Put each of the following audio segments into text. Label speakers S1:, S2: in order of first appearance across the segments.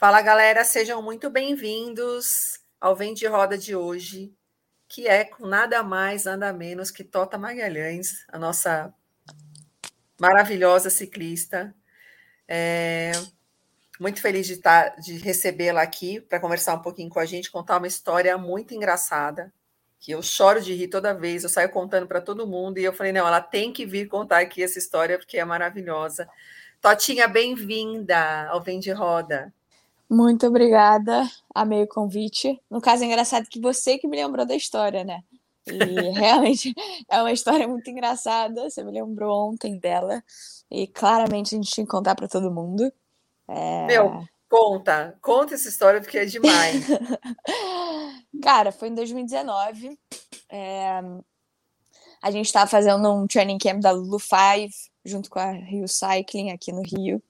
S1: Fala galera, sejam muito bem-vindos ao Vem de Roda de hoje, que é com nada mais, nada menos que Tota Magalhães, a nossa maravilhosa ciclista. É, muito feliz de, tá, de recebê-la aqui para conversar um pouquinho com a gente, contar uma história muito engraçada, que eu choro de rir toda vez, eu saio contando para todo mundo, e eu falei, não, ela tem que vir contar aqui essa história, porque é maravilhosa. Totinha, bem-vinda ao Vem de Roda.
S2: Muito obrigada, amei o convite. No caso, é engraçado que você que me lembrou da história, né? E realmente é uma história muito engraçada. Você me lembrou ontem dela. E claramente a gente tinha que contar para todo mundo.
S1: É... Meu, conta. Conta essa história porque é demais.
S2: Cara, foi em 2019. É... A gente estava fazendo um training camp da Lulu 5 junto com a Rio Cycling aqui no Rio.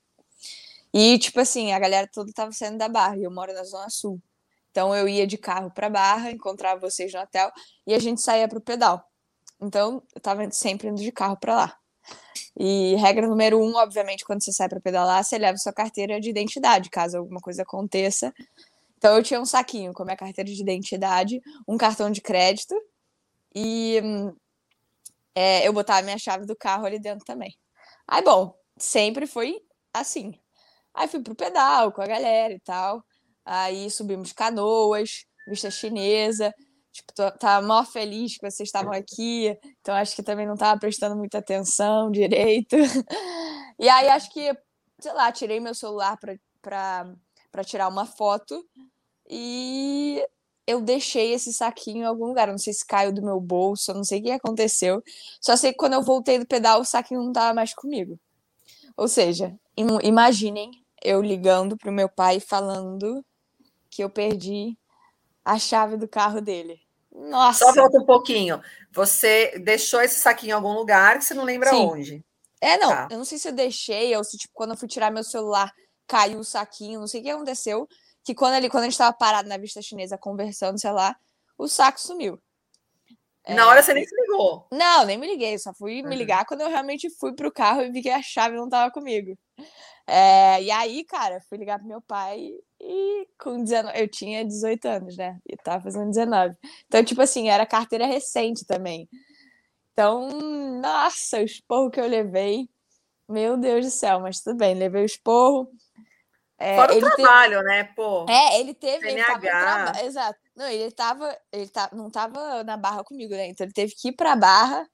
S2: E, tipo assim, a galera toda tava saindo da Barra e eu moro na Zona Sul. Então eu ia de carro pra Barra, encontrava vocês no hotel e a gente saía pro pedal. Então eu tava sempre indo de carro pra lá. E regra número um, obviamente, quando você sai para pedalar, você leva sua carteira de identidade, caso alguma coisa aconteça. Então eu tinha um saquinho com a minha carteira de identidade, um cartão de crédito e é, eu botava minha chave do carro ali dentro também. Aí, bom, sempre foi assim. Aí fui pro pedal com a galera e tal. Aí subimos canoas, vista chinesa. Tipo, tô, tava mó feliz que vocês estavam aqui. Então acho que também não tava prestando muita atenção direito. E aí acho que, sei lá, tirei meu celular pra, pra, pra tirar uma foto. E eu deixei esse saquinho em algum lugar. Não sei se caiu do meu bolso, não sei o que aconteceu. Só sei que quando eu voltei do pedal, o saquinho não tava mais comigo. Ou seja, imaginem eu ligando pro meu pai falando que eu perdi a chave do carro dele. Nossa!
S1: Só volta um pouquinho. Você deixou esse saquinho em algum lugar que você não lembra Sim. onde?
S2: É, não. Tá. Eu não sei se eu deixei ou se, tipo, quando eu fui tirar meu celular, caiu o saquinho, não sei o que aconteceu. Que quando, ele, quando a gente estava parado na vista chinesa conversando, sei lá, o saco sumiu.
S1: Na é, hora você nem se ligou.
S2: Não, nem me liguei, só fui uhum. me ligar quando eu realmente fui pro carro e vi que a chave não estava comigo. É, e aí, cara, fui ligar pro meu pai e com 19, eu tinha 18 anos, né? E tava fazendo 19. Então, tipo assim, era carteira recente também. Então, nossa, o esporro que eu levei. Meu Deus do céu, mas tudo bem, levei o esporro.
S1: É, Fora o trabalho, teve... né, pô?
S2: É, ele teve. Ele tava Exato. Não, ele tava. Ele tá, não tava na barra comigo, né? Então ele teve que ir pra barra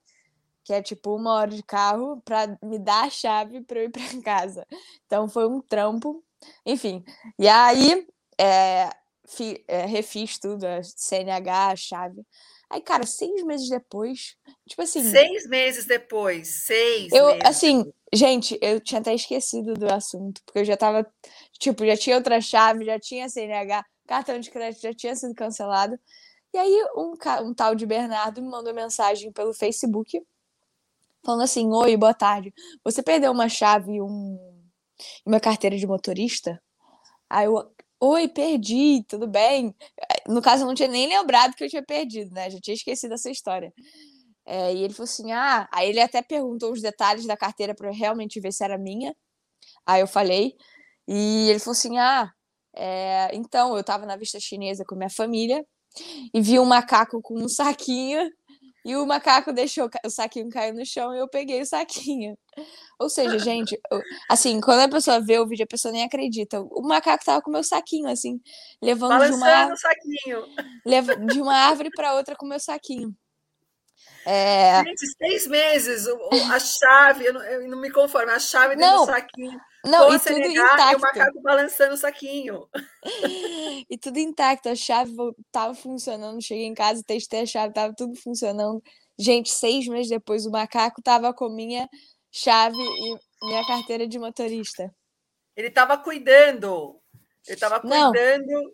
S2: que é tipo uma hora de carro, para me dar a chave para eu ir para casa. Então foi um trampo, enfim. E aí é, fi, é, refiz tudo, a CNH, a chave. Aí, cara, seis meses depois, tipo assim.
S1: Seis meses depois, seis.
S2: Eu,
S1: meses.
S2: assim, gente, eu tinha até esquecido do assunto, porque eu já tava, tipo, já tinha outra chave, já tinha CNH, cartão de crédito já tinha sido cancelado. E aí, um, um tal de Bernardo me mandou mensagem pelo Facebook falando assim: Oi, boa tarde. Você perdeu uma chave e um, uma carteira de motorista? Aí eu, Oi, perdi, tudo bem? No caso, eu não tinha nem lembrado que eu tinha perdido, né? Já tinha esquecido essa história. É, e ele falou assim: Ah, aí ele até perguntou os detalhes da carteira para realmente ver se era minha. Aí eu falei, e ele falou assim: Ah, é, então eu tava na vista chinesa com minha família e vi um macaco com um saquinho e o macaco deixou o saquinho cair no chão e eu peguei o saquinho. Ou seja, gente, assim, quando a pessoa vê o vídeo, a pessoa nem acredita. O macaco tava com o meu saquinho, assim, levando
S1: Balançando
S2: de uma,
S1: o saquinho.
S2: Leva, de uma árvore para outra com o meu saquinho. É...
S1: Gente, seis meses, a chave, eu não, eu não me conformo, a chave dentro não, do saquinho. Não, e tudo intacto. E o macaco balançando o saquinho.
S2: E tudo intacto, a chave estava funcionando. Cheguei em casa, testei a chave, estava tudo funcionando. Gente, seis meses depois, o macaco estava com minha chave e minha carteira de motorista.
S1: Ele estava cuidando. Ele estava cuidando Não.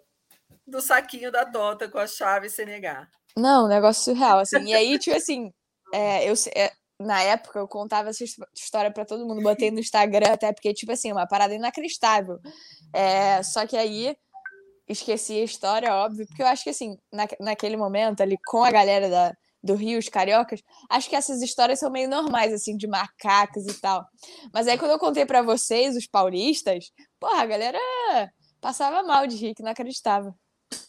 S1: do saquinho da Tota com a chave CNH.
S2: Não, negócio surreal, assim. E aí, tipo assim, é, eu, é, na época eu contava essa história para todo mundo, botei no Instagram, até porque, tipo assim, uma parada inacreditável. É, só que aí esqueci a história, óbvio, porque eu acho que, assim, na, naquele momento, ali com a galera da, do Rio, os cariocas, acho que essas histórias são meio normais, assim, de macacos e tal. Mas aí, quando eu contei para vocês, os paulistas, porra, a galera Passava mal de rir, que não acreditava.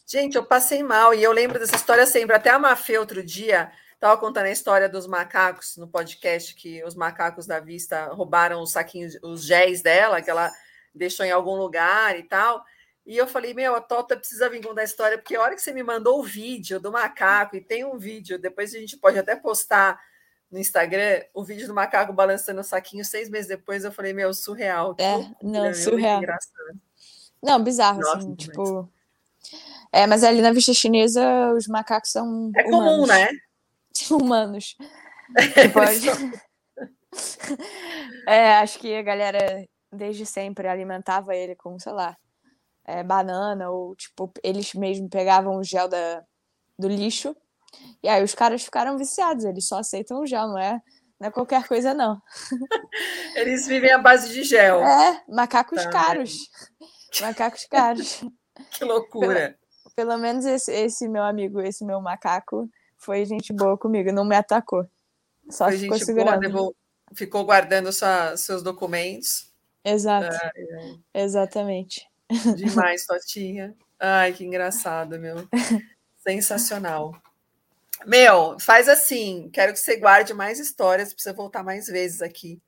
S1: Gente, eu passei mal e eu lembro dessa história sempre. Até a Mafê outro dia estava contando a história dos macacos no podcast, que os macacos da vista roubaram os saquinhos, os géis dela, que ela deixou em algum lugar e tal. E eu falei, meu, a Tota precisa vir contar a história, porque a hora que você me mandou o vídeo do macaco, e tem um vídeo, depois a gente pode até postar no Instagram, o vídeo do macaco balançando o saquinho, seis meses depois, eu falei, meu, surreal.
S2: É, não, surreal. Não, bizarro, Nossa, assim, tipo... É, mas ali na vista chinesa, os macacos são
S1: É humanos. comum, né?
S2: Humanos. Pode... é, acho que a galera desde sempre alimentava ele com, sei lá, é, banana, ou tipo, eles mesmo pegavam o gel da, do lixo. E aí os caras ficaram viciados, eles só aceitam o gel, não é, não é qualquer coisa, não.
S1: Eles vivem à base de gel.
S2: É, macacos tá. caros. Macacos caros.
S1: Que loucura.
S2: Pelo, menos esse, esse, meu amigo, esse meu macaco, foi gente boa comigo, não me atacou. Só foi ficou segurando. Boa,
S1: ficou guardando sua, seus documentos.
S2: Exato. Ah, é. Exatamente.
S1: Demais, Totinha. Ai, que engraçado, meu. Sensacional. Meu, faz assim. Quero que você guarde mais histórias para você voltar mais vezes aqui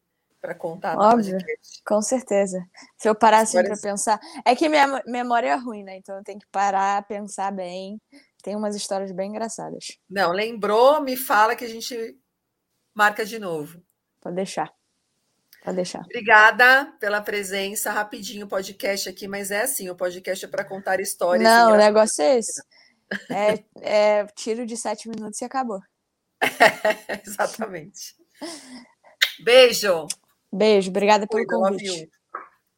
S1: para contar.
S2: Óbvio, com certeza. Se eu parar assim para pensar. É que minha memória é ruim, né? Então eu tenho que parar, pensar bem. Tem umas histórias bem engraçadas.
S1: Não, lembrou? Me fala que a gente marca de novo.
S2: Pode deixar. Pode deixar.
S1: Obrigada pela presença. Rapidinho o podcast aqui, mas é assim: o podcast é para contar histórias.
S2: Não, o negócio é esse. É, é tiro de sete minutos e acabou.
S1: exatamente. Beijo.
S2: Beijo, obrigada pelo Cuida, convite.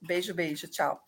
S1: Beijo, beijo, tchau.